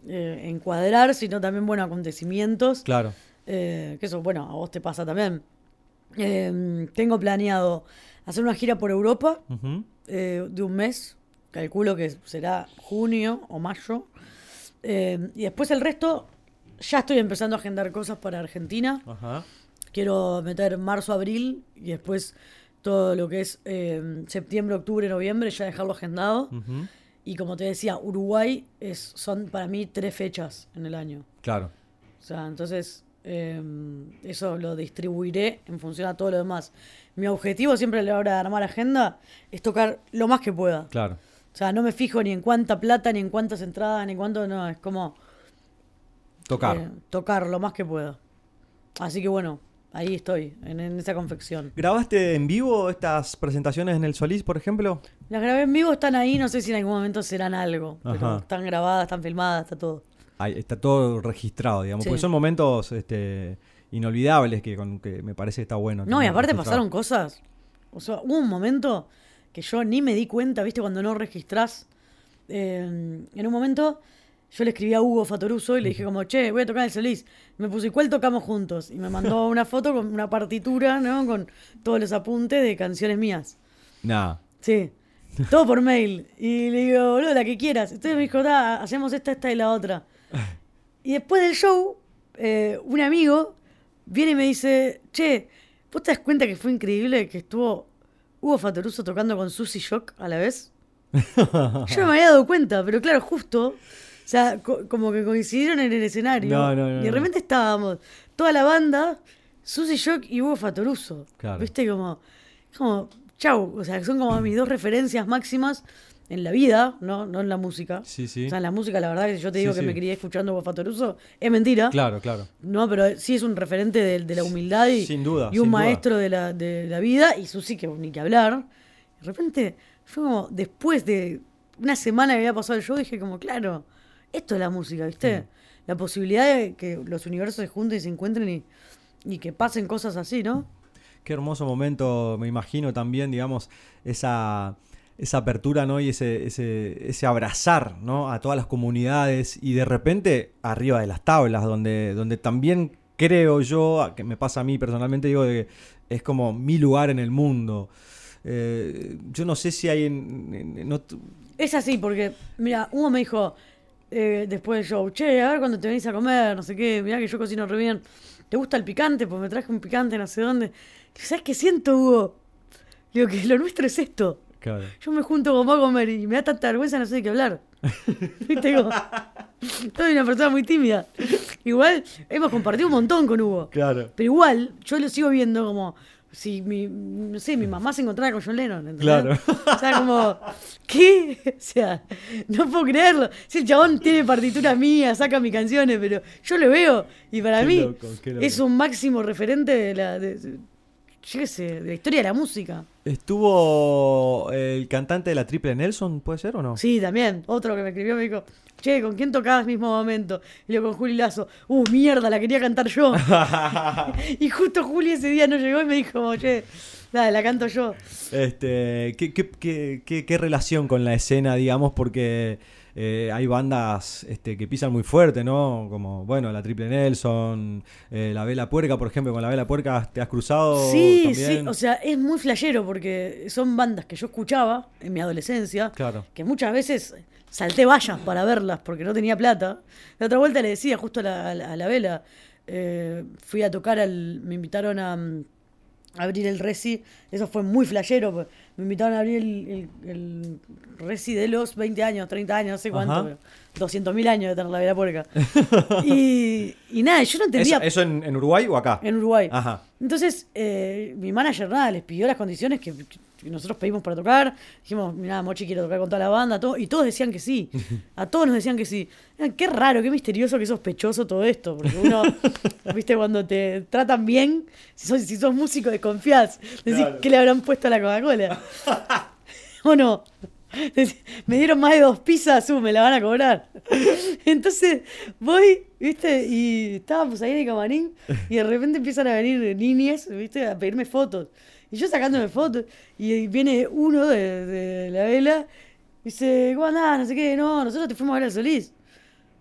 [SPEAKER 7] eh, encuadrar, sino también, bueno, acontecimientos.
[SPEAKER 2] Claro.
[SPEAKER 7] Eh, que eso, bueno, a vos te pasa también. Eh, tengo planeado hacer una gira por Europa eh, de un mes. Calculo que será junio o mayo. Eh, y después el resto, ya estoy empezando a agendar cosas para Argentina.
[SPEAKER 2] Ajá.
[SPEAKER 7] Quiero meter marzo, abril y después todo lo que es eh, septiembre, octubre, noviembre, ya dejarlo agendado. Y como te decía, Uruguay es, son para mí tres fechas en el año.
[SPEAKER 2] Claro.
[SPEAKER 7] O sea, entonces eh, eso lo distribuiré en función a todo lo demás. Mi objetivo siempre a la hora de armar agenda es tocar lo más que pueda.
[SPEAKER 2] Claro.
[SPEAKER 7] O sea, no me fijo ni en cuánta plata, ni en cuántas entradas, ni en cuánto, no, es como
[SPEAKER 2] Tocar.
[SPEAKER 7] eh, tocar lo más que pueda. Así que bueno, ahí estoy, en, en esa confección.
[SPEAKER 2] ¿Grabaste en vivo estas presentaciones en el Solís, por ejemplo?
[SPEAKER 7] Las grabé en vivo, están ahí, no sé si en algún momento serán algo, pero están grabadas, están filmadas, está todo.
[SPEAKER 2] Ahí está todo registrado, digamos,
[SPEAKER 7] Sí.
[SPEAKER 2] porque son momentos este, inolvidables que, con, que me parece que está bueno.
[SPEAKER 7] No, y aparte pasaron cosas. O sea, hubo un momento que yo ni me di cuenta, ¿viste? Cuando no registrás. Eh, en un momento yo le escribí a Hugo Fatoruso y le dije como, che, voy a tocar el Solís. Me puse, ¿y cuál tocamos juntos? Y me mandó una foto con una partitura, ¿no? Con todos los apuntes de canciones mías.
[SPEAKER 2] Nah.
[SPEAKER 7] Sí. Todo por mail. Y le digo, boludo, la que quieras. Entonces me dijo, da, hacemos esta, esta y la otra. Y después del show, eh, un amigo viene y me dice, che, ¿vos te das cuenta que fue increíble que estuvo Hugo Fatoruso tocando con Susy Shock a la vez? Yo no me había dado cuenta, pero claro, justo, sea, co- como que coincidieron en el escenario.
[SPEAKER 2] No, no, no,
[SPEAKER 7] y de repente estábamos, toda la banda, Susy Shock y Hugo Fatoruso.
[SPEAKER 2] Claro.
[SPEAKER 7] ¿Viste? Como, como, chau, o sea, son como mis dos referencias máximas en la vida, no, no en la música.
[SPEAKER 2] Sí, sí.
[SPEAKER 7] O sea, en la música, la verdad, que si yo te
[SPEAKER 2] Sí,
[SPEAKER 7] digo que
[SPEAKER 2] sí.
[SPEAKER 7] me crié escuchando Hugo Fatoruso, es mentira.
[SPEAKER 2] Claro, claro.
[SPEAKER 7] No, pero sí es un referente de, de la humildad y,
[SPEAKER 2] Sin duda,
[SPEAKER 7] y un
[SPEAKER 2] sin duda.
[SPEAKER 7] maestro de la, de la vida. Y Susi, que ni que hablar. De repente, fue como después de una semana que había pasado el show, dije como, claro, esto es la música, ¿viste? La posibilidad de que los universos se junten y se encuentren y, y que pasen cosas así, ¿no?
[SPEAKER 2] Qué hermoso momento, me imagino también, digamos, esa, esa apertura, ¿no? Y ese, ese, ese abrazar, ¿no? A todas las comunidades y de repente arriba de las tablas, donde, donde también creo yo, que me pasa a mí personalmente, digo, de que es como mi lugar en el mundo. Eh, yo no sé si hay en, en- en otro-
[SPEAKER 7] Es así, porque, mira, uno me dijo eh, después del show, che, a ver cuando te venís a comer, no sé qué, mirá que yo cocino re bien. ¿Te gusta el picante? Pues me traje un picante no sé dónde. ¿Sabes qué siento, Hugo? Digo que lo nuestro es esto.
[SPEAKER 2] Claro.
[SPEAKER 7] Yo me junto con vos a comer y me da tanta vergüenza, no sé de qué hablar. ¿Viste? Como- Soy una persona muy tímida. Igual hemos compartido un montón con Hugo.
[SPEAKER 2] Claro.
[SPEAKER 7] Pero igual, yo lo sigo viendo como si mi, no sé, mi mamá se encontrara con John Lennon. ¿entendés?
[SPEAKER 2] Claro.
[SPEAKER 7] O sea, como, ¿qué? O sea, no puedo creerlo. Si el chabón tiene partitura mía, saca mis canciones, pero yo lo veo y para
[SPEAKER 2] Qué
[SPEAKER 7] mí
[SPEAKER 2] loco,
[SPEAKER 7] es un máximo referente de la, de- yo qué sé, de la historia de la música.
[SPEAKER 2] ¿Estuvo el cantante de la Triple Nelson, puede ser o no?
[SPEAKER 7] Sí, también. Otro que me escribió me dijo, che, ¿con quién tocabas mismo momento? Y yo con Juli Lazo, uh, mierda, la quería cantar yo. y justo Juli ese día no llegó y me dijo, che, dale, la canto yo.
[SPEAKER 2] Este, ¿qué, qué, qué, qué- qué relación con la escena, digamos? Porque eh, hay bandas este, que pisan muy fuerte, ¿no? Como, bueno, la Triple Nelson, eh, la Vela Puerca, por ejemplo, con la Vela Puerca te has cruzado
[SPEAKER 7] Sí,
[SPEAKER 2] también.
[SPEAKER 7] sí, o sea, es muy flashero porque son bandas que yo escuchaba en mi adolescencia,
[SPEAKER 2] Claro.
[SPEAKER 7] que muchas veces salté vallas para verlas porque no tenía plata. La otra vuelta le decía justo a la, a la- a la vela, eh, fui a tocar al, me invitaron a, mm, abrir el Resi, eso fue muy flashero, me invitaron a abrir el, el, el Resi de los 20 años, 30 años, no sé cuánto,
[SPEAKER 2] Ajá.
[SPEAKER 7] pero 200 mil años de tener la vela puerca. y, y nada, yo no entendía...
[SPEAKER 2] ¿Eso, eso en, en Uruguay o acá?
[SPEAKER 7] En Uruguay.
[SPEAKER 2] Ajá.
[SPEAKER 7] Entonces, eh, mi manager nada, les pidió las condiciones que, que nosotros pedimos para tocar. Dijimos, mira, Mochi quiere tocar con toda la banda, todo, y todos decían que sí. A todos nos decían que sí. Qué raro, qué misterioso, qué sospechoso todo esto. Porque uno, viste, cuando te tratan bien, si sos, si sos músico, desconfías. Decís,
[SPEAKER 2] Claro.
[SPEAKER 7] ¿qué le habrán puesto a la Coca-Cola? ¿O no? Me dieron más de dos pizzas, uh, me la van a cobrar. Entonces voy, ¿viste? Y estábamos ahí en el camarín y de repente empiezan a venir niñas, ¿viste? A pedirme fotos. Y yo sacándome fotos y viene uno de, de la vela y dice, ¿cómo andás? No sé qué, no, nosotros te fuimos a ver a Solís.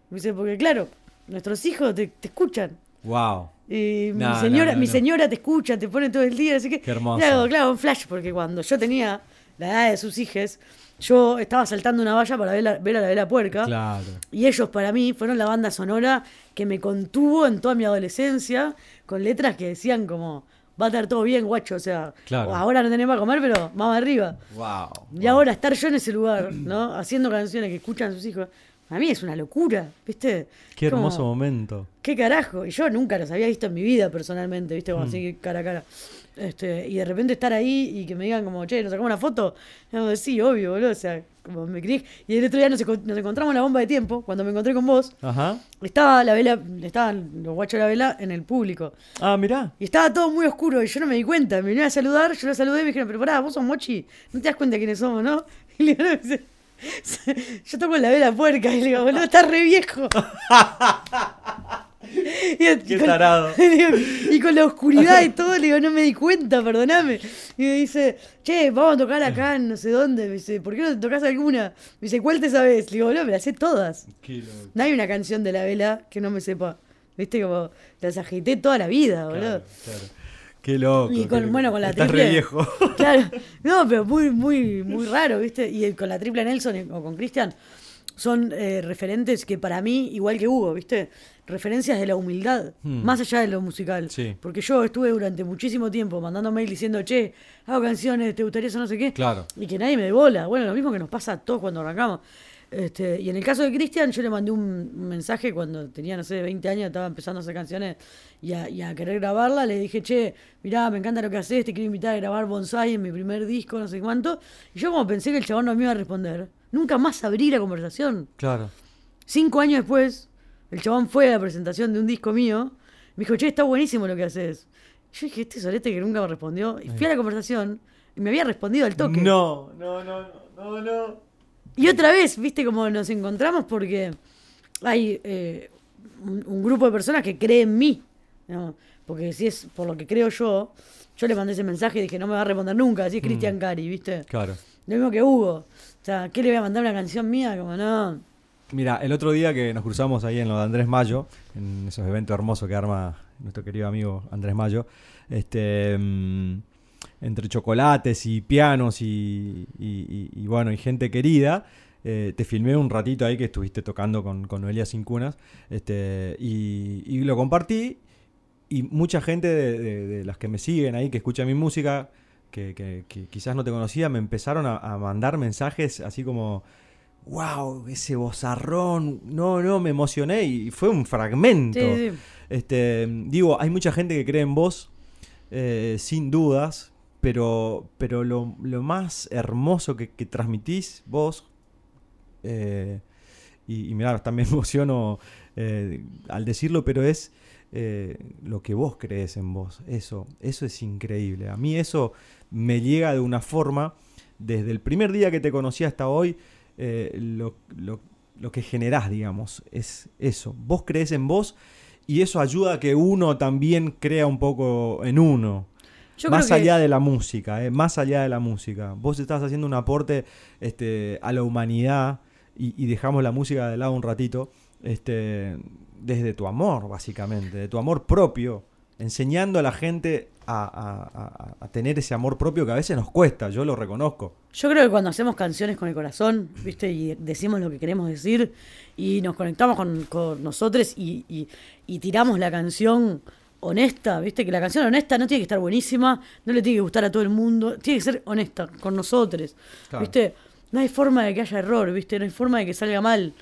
[SPEAKER 7] Me dice, porque claro, nuestros hijos te, te escuchan.
[SPEAKER 2] Wow.
[SPEAKER 7] Y
[SPEAKER 2] No,
[SPEAKER 7] mi señora,
[SPEAKER 2] no, no,
[SPEAKER 7] mi señora te escucha, te pone todo el día, así que.
[SPEAKER 2] Qué hermoso.
[SPEAKER 7] Claro, claro, un flash, porque cuando yo tenía la edad de sus hijas, yo estaba saltando una valla para ver, la- ver a la vela puerca.
[SPEAKER 2] Claro.
[SPEAKER 7] Y ellos para mí fueron la banda sonora que me contuvo en toda mi adolescencia, con letras que decían como, va a estar todo bien, guacho, o sea,
[SPEAKER 2] Claro.
[SPEAKER 7] ahora no tenemos para comer, pero vamos arriba.
[SPEAKER 2] Wow.
[SPEAKER 7] Y ahora estar yo en ese lugar, ¿no? Haciendo canciones que escuchan sus hijos, a mí es una locura, ¿viste?
[SPEAKER 2] Qué
[SPEAKER 7] Como-
[SPEAKER 2] hermoso momento.
[SPEAKER 7] ¿Qué carajo? Y yo nunca los había visto en mi vida personalmente, ¿viste?
[SPEAKER 2] Mm.
[SPEAKER 7] Como así cara a cara. Este, y de repente estar ahí y que me digan como, che, ¿nos sacamos una foto? Y yo, sí, obvio, boludo. O sea, como me crié. Y el otro día nos, enco- nos encontramos en la bomba de tiempo, cuando me encontré con vos.
[SPEAKER 2] Ajá.
[SPEAKER 7] Estaba la vela, estaban los guachos de la vela en el público.
[SPEAKER 2] Ah, mirá.
[SPEAKER 7] Y estaba todo muy oscuro y yo no me di cuenta. Me vinieron a saludar, yo lo saludé y me dijeron, pero pará, vos sos Mochi, no te das cuenta quiénes somos, ¿no? Y le digo, yo toco la vela puerca. Y le digo, boludo, estás re viejo.
[SPEAKER 2] Qué
[SPEAKER 7] con-
[SPEAKER 2] tarado.
[SPEAKER 7] y con la oscuridad y todo, le digo, no me di cuenta, perdoname. Y me dice, che, vamos a tocar acá en no sé dónde. Me dice, ¿por qué no te tocas alguna? Me dice, ¿cuál te sabes? Le digo, no, me las sé todas.
[SPEAKER 2] Qué loco.
[SPEAKER 7] No hay una canción de la vela que no me sepa. Viste, como las agité toda la vida, boludo.
[SPEAKER 2] Claro. Qué loco.
[SPEAKER 7] Y con, bueno, con la
[SPEAKER 2] Estás
[SPEAKER 7] triple.
[SPEAKER 2] re viejo.
[SPEAKER 7] Claro. No, pero muy, muy, muy raro, ¿viste? Y con la triple Nelson o con Cristian son eh, referentes que para mí, igual que Hugo, ¿viste? Referencias de la humildad,
[SPEAKER 2] Hmm.
[SPEAKER 7] más allá de lo musical.
[SPEAKER 2] Sí.
[SPEAKER 7] Porque yo estuve durante muchísimo tiempo mandando mail diciendo, che, hago canciones, ¿te gustaría eso? No sé qué.
[SPEAKER 2] Claro.
[SPEAKER 7] Y que nadie me dé bola. Bueno, lo mismo que nos pasa a todos cuando arrancamos. Este, y en el caso de Cristian, yo le mandé un mensaje cuando tenía, no sé, 20 años, estaba empezando a hacer canciones y a, y a querer grabarla. Le dije, che, mirá, me encanta lo que haces, te quiero invitar a grabar Bonsai en mi primer disco, no sé cuánto. Y yo, como pensé que el chabón no me iba a responder, nunca más abrí la conversación.
[SPEAKER 2] Claro.
[SPEAKER 7] Cinco años después, el chabón fue a la presentación de un disco mío. Me dijo, che, está buenísimo lo que haces. Yo dije, este solete que nunca me respondió. Y fui a la conversación y me había respondido al toque.
[SPEAKER 2] No, no, no, no, no, no.
[SPEAKER 7] Y otra vez, viste cómo nos encontramos porque hay eh, un, un grupo de personas que cree en mí. ¿no? Porque si es por lo que creo yo, yo le mandé ese mensaje y dije, no me va a responder nunca. Así es Cristian Cari, ¿viste?
[SPEAKER 2] Claro.
[SPEAKER 7] Lo mismo que Hugo. O sea, ¿qué le voy a mandar una canción mía? Como no.
[SPEAKER 2] Mira, el otro día que nos cruzamos ahí en lo de Andrés Mayo, en esos eventos hermosos que arma nuestro querido amigo Andrés Mayo, este, mm, entre chocolates y pianos y, y- bueno, y gente querida, eh, te filmé un ratito ahí que estuviste tocando con, Noelia Sin Cunas, este, y, lo compartí, y mucha gente de, las que me siguen ahí, que escucha mi música, que, que- que quizás no te conocía, me empezaron a mandar mensajes así como, wow, ese bozarrón, no, no, me emocioné y fue un fragmento.
[SPEAKER 7] Sí, sí.
[SPEAKER 2] Este, digo, hay mucha gente que cree en vos, eh, sin dudas, pero, pero lo, lo más hermoso que, que transmitís vos, eh, y, y mirá, también me emociono eh, al decirlo, pero es eh, lo que vos crees en vos. Eso, eso es increíble. A mí eso me llega de una forma, desde el primer día que te conocí hasta hoy, eh, lo, lo- lo que generás, digamos, es eso. Vos crees en vos y eso ayuda a que uno también crea un poco en uno.
[SPEAKER 7] Yo
[SPEAKER 2] más
[SPEAKER 7] que-
[SPEAKER 2] allá de la música, eh, más allá de la música. Vos estás haciendo un aporte este, a la humanidad y, y dejamos la música de lado un ratito, este, desde tu amor, básicamente, de tu amor propio, enseñando a la gente a, a- a- a tener ese amor propio que a veces nos cuesta, yo lo reconozco.
[SPEAKER 7] Yo creo que cuando hacemos canciones con el corazón, ¿viste? Y decimos lo que queremos decir y nos conectamos con, con nosotros y, y- y tiramos la canción honesta, ¿viste? Que la canción honesta no tiene que estar buenísima, no le tiene que gustar a todo el mundo, tiene que ser honesta con nosotros,
[SPEAKER 2] Claro.
[SPEAKER 7] ¿viste? No hay forma de que haya error, ¿viste? No hay forma de que salga mal.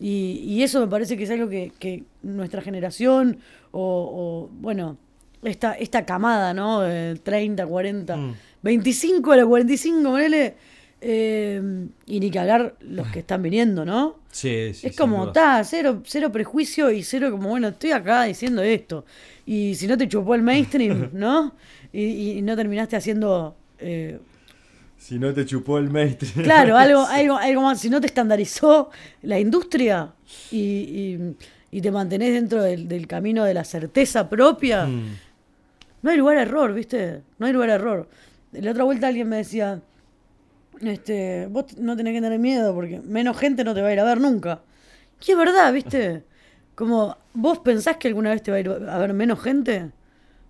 [SPEAKER 7] Y, y eso me parece que es algo que, que nuestra generación o, o, bueno, esta, esta camada, ¿no? Eh, 30, 40,
[SPEAKER 2] Mm.
[SPEAKER 7] 25 a la 45, ponele. eh, y ni que hablar los que están viniendo, ¿no?
[SPEAKER 2] Sí, sí.
[SPEAKER 7] es como, está, cero, cero prejuicio y cero como, bueno, estoy acá diciendo esto. Y si no te chupó el mainstream, ¿no? Y, y no terminaste haciendo... eh,
[SPEAKER 2] Si no te chupó el maestro.
[SPEAKER 7] Claro, algo, algo, algo más. Si no te estandarizó la industria y, y- y te mantenés dentro del, del camino de la certeza propia,
[SPEAKER 2] Mm.
[SPEAKER 7] no hay lugar a error, ¿viste? No hay lugar a error. La otra vuelta alguien me decía, este, vos no tenés que tener miedo porque menos gente no te va a ir a ver nunca. Y es verdad, ¿viste? Como, ¿vos pensás que alguna vez te va a ir a ver menos gente?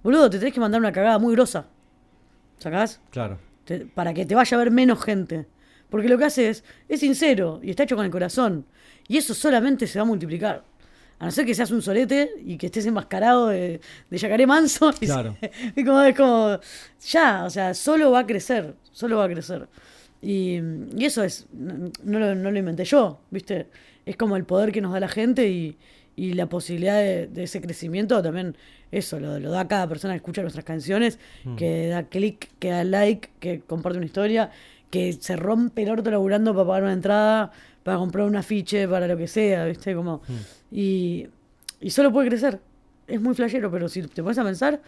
[SPEAKER 7] Boludo, te tenés que mandar una cagada muy grosa. ¿Sacás?
[SPEAKER 2] Claro.
[SPEAKER 7] Te- para que te vaya a ver menos gente. Porque lo que hace es, es sincero y está hecho con el corazón. Y eso solamente se va a multiplicar. A no ser que seas un solete y que estés enmascarado de, de yacaré manso. Y
[SPEAKER 2] Claro.
[SPEAKER 7] se- es, como, es como, ya, o sea, solo va a crecer, solo va a crecer. Y, y eso es, no, no lo, no lo inventé yo, ¿viste? Es como el poder que nos da la gente y, y la posibilidad de, de ese crecimiento también, eso, lo, lo da cada persona que escucha nuestras canciones, que da clic, que da like, que comparte una historia, que se rompe el orto laburando para pagar una entrada, para comprar un afiche, para lo que sea, ¿viste? Como, y, y solo puede crecer. Es muy flashero, pero si te pones a pensar,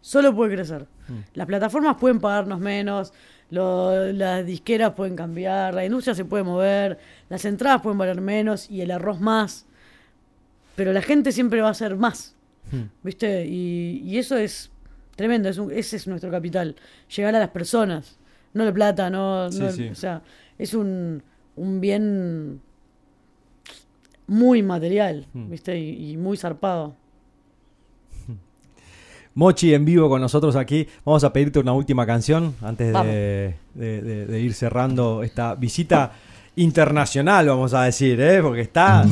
[SPEAKER 7] solo puede crecer. Las plataformas pueden pagarnos menos, lo- las disqueras pueden cambiar, la industria se puede mover, las entradas pueden valer menos y el arroz más. Pero la gente siempre va a ser más. ¿Viste? Y, y eso es tremendo, es un- ese es nuestro capital. Llegar a las personas, no la plata, no.
[SPEAKER 2] Sí,
[SPEAKER 7] no-
[SPEAKER 2] sí.
[SPEAKER 7] O sea, es un, un bien muy material,
[SPEAKER 2] Mm.
[SPEAKER 7] ¿viste? Y, y muy zarpado.
[SPEAKER 2] Mochi en vivo con nosotros aquí. Vamos a pedirte una última canción antes
[SPEAKER 7] Vamos.
[SPEAKER 2] de, de- de- de ir cerrando esta visita internacional, vamos a decir, ¿eh? porque está...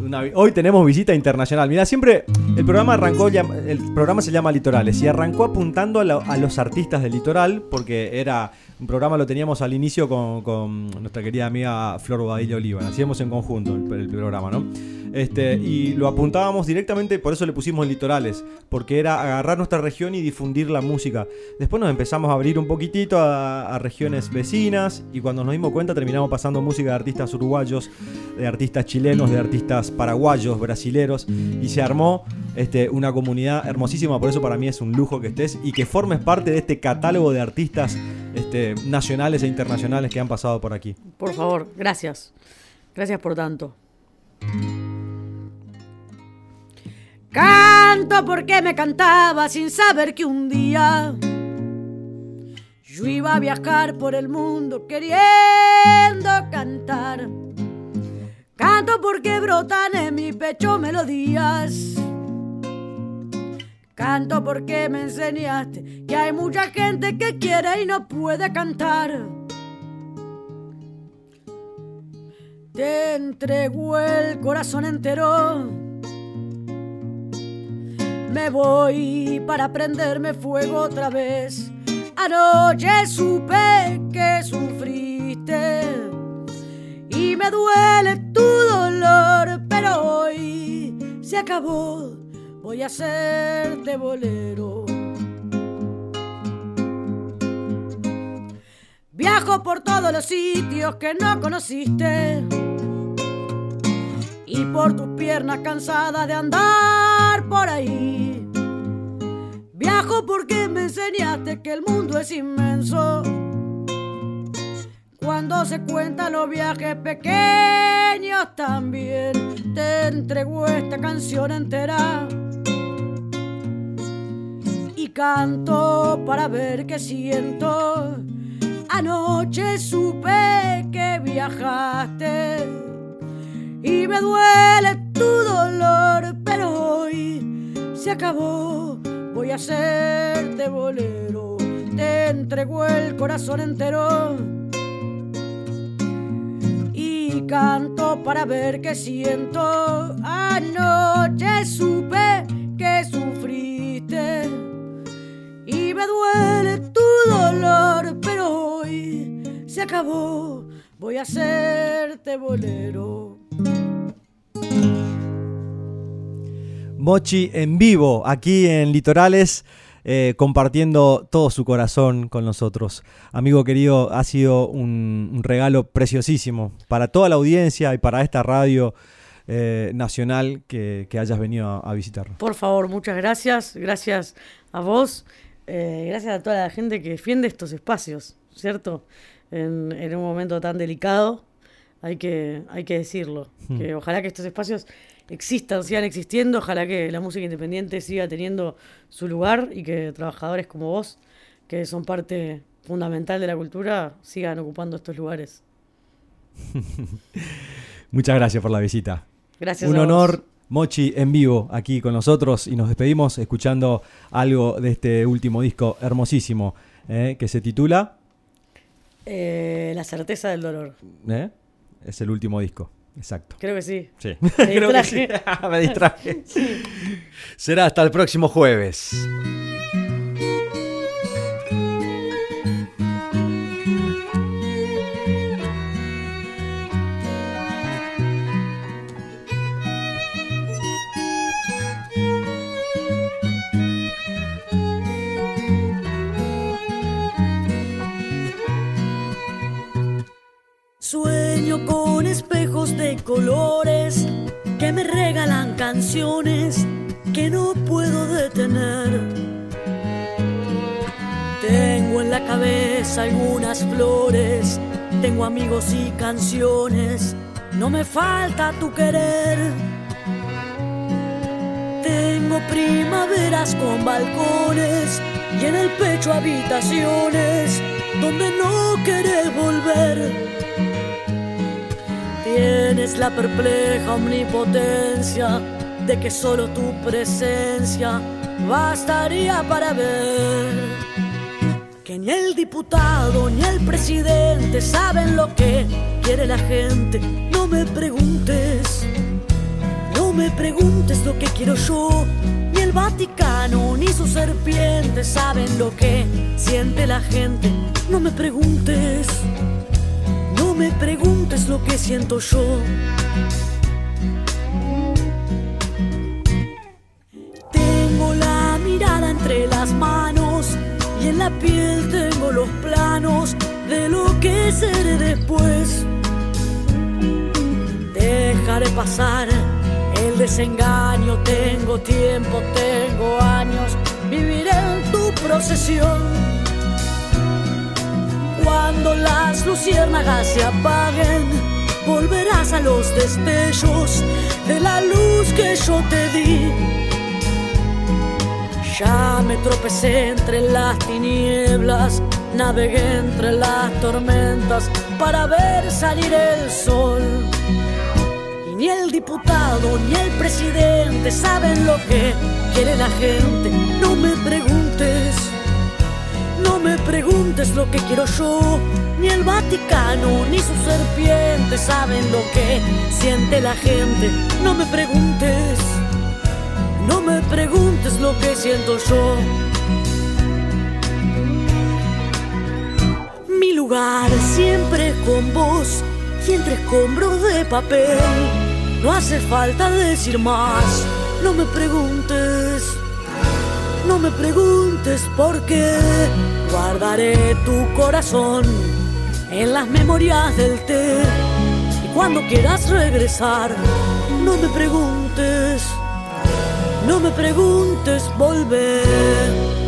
[SPEAKER 2] una hoy tenemos visita internacional. Mira, siempre el programa arrancó, el programa se llama Litorales y arrancó apuntando a, a los artistas del litoral porque era un programa lo teníamos al inicio con, nuestra querida amiga Flor Badilla Oliva. Hacíamos en conjunto el, el programa, ¿no? Este, y lo apuntábamos directamente, por eso le pusimos litorales, porque era agarrar nuestra región y difundir la música. Después nos empezamos a abrir un poquitito a, a regiones vecinas y cuando nos dimos cuenta terminamos pasando música de artistas uruguayos, de artistas chilenos, de artistas paraguayos, brasileros y se armó este, una comunidad hermosísima, por eso para mí es un lujo que estés y que formes parte de este catálogo de artistas este, nacionales e internacionales que han pasado por aquí.
[SPEAKER 7] Por favor, gracias. Gracias por tanto. Canto porque me cantaba sin saber que un día yo iba a viajar por el mundo queriendo cantar. Canto porque brotan en mi pecho melodías. Canto porque me enseñaste que hay mucha gente que quiere y no puede cantar. Te entrego el corazón entero. Me voy para prenderme fuego otra vez Anoche supe que sufriste y me duele tu dolor, pero hoy se acabó. Voy a hacerte bolero. Viajo por todos los sitios que no conociste y por tus piernas cansadas de andar por ahí. Viajo porque me enseñaste que el mundo es inmenso. Cuando se cuentan los viajes pequeños también te entrego esta canción entera. Canto para ver qué siento. Anoche supe que viajaste y me duele tu dolor, pero hoy se acabó. Voy a hacerte bolero, te entrego el corazón entero y canto para ver qué siento. Anoche supe y me duele tu dolor, pero hoy se acabó. Voy a hacerte bolero.
[SPEAKER 2] Mochi en vivo, aquí en Litorales, eh, compartiendo todo su corazón con nosotros. Amigo querido, ha sido un, un regalo preciosísimo para toda la audiencia y para esta radio eh, nacional que, que hayas venido a, a visitarnos.
[SPEAKER 7] Por favor, muchas gracias. Gracias a vos. Eh, gracias a toda la gente que defiende estos espacios, ¿cierto? En, en un momento tan delicado, hay que, hay que decirlo.
[SPEAKER 2] Hmm.
[SPEAKER 7] Que ojalá que estos espacios existan, sigan existiendo, ojalá que la música independiente siga teniendo su lugar y que trabajadores como vos, que son parte fundamental de la cultura, sigan ocupando estos lugares.
[SPEAKER 2] Muchas gracias por la visita.
[SPEAKER 7] Gracias
[SPEAKER 2] Un
[SPEAKER 7] a vos.
[SPEAKER 2] Mochi en vivo aquí con nosotros y nos despedimos escuchando algo de este último disco hermosísimo eh, que se titula
[SPEAKER 7] Eh, la certeza del dolor.
[SPEAKER 2] ¿eh? Es el último disco, exacto.
[SPEAKER 7] Creo que sí.
[SPEAKER 2] Sí.
[SPEAKER 7] Me
[SPEAKER 2] Creo que sí.
[SPEAKER 7] distraje.
[SPEAKER 2] Me distraje. Será hasta el próximo jueves.
[SPEAKER 3] Colores que me regalan canciones que no puedo detener. Tengo en la cabeza algunas flores, tengo amigos y canciones, no me falta tu querer. Tengo primaveras con balcones y en el pecho habitaciones donde no querés volver. Tienes la perpleja omnipotencia de que solo tu presencia bastaría para ver que ni el diputado ni el presidente saben lo que quiere la gente. No me preguntes, no me preguntes lo que quiero yo. Ni el Vaticano ni sus serpientes saben lo que siente la gente. No me preguntes. Me preguntes lo que siento yo. Tengo la mirada entre las manos y en la piel tengo los planos de lo que seré después. Dejaré pasar el desengaño, tengo tiempo, tengo años, viviré en tu procesión. Cuando las luciérnagas se apaguen, volverás a los destellos de la luz que yo te di. Ya me tropecé entre las tinieblas, navegué entre las tormentas para ver salir el sol. Y ni el diputado ni el presidente saben lo que quiere la gente. No me preguntes. No me preguntes lo que quiero yo, ni el Vaticano ni sus serpientes saben lo que siente la gente. No me preguntes, no me preguntes lo que siento yo.
[SPEAKER 7] Mi lugar siempre con vos y entre escombros de papel. No hace falta decir más, no me preguntes, no me preguntes por qué. Guardaré tu corazón en las memorias del té. Y cuando quieras regresar, no me preguntes, no me preguntes volver.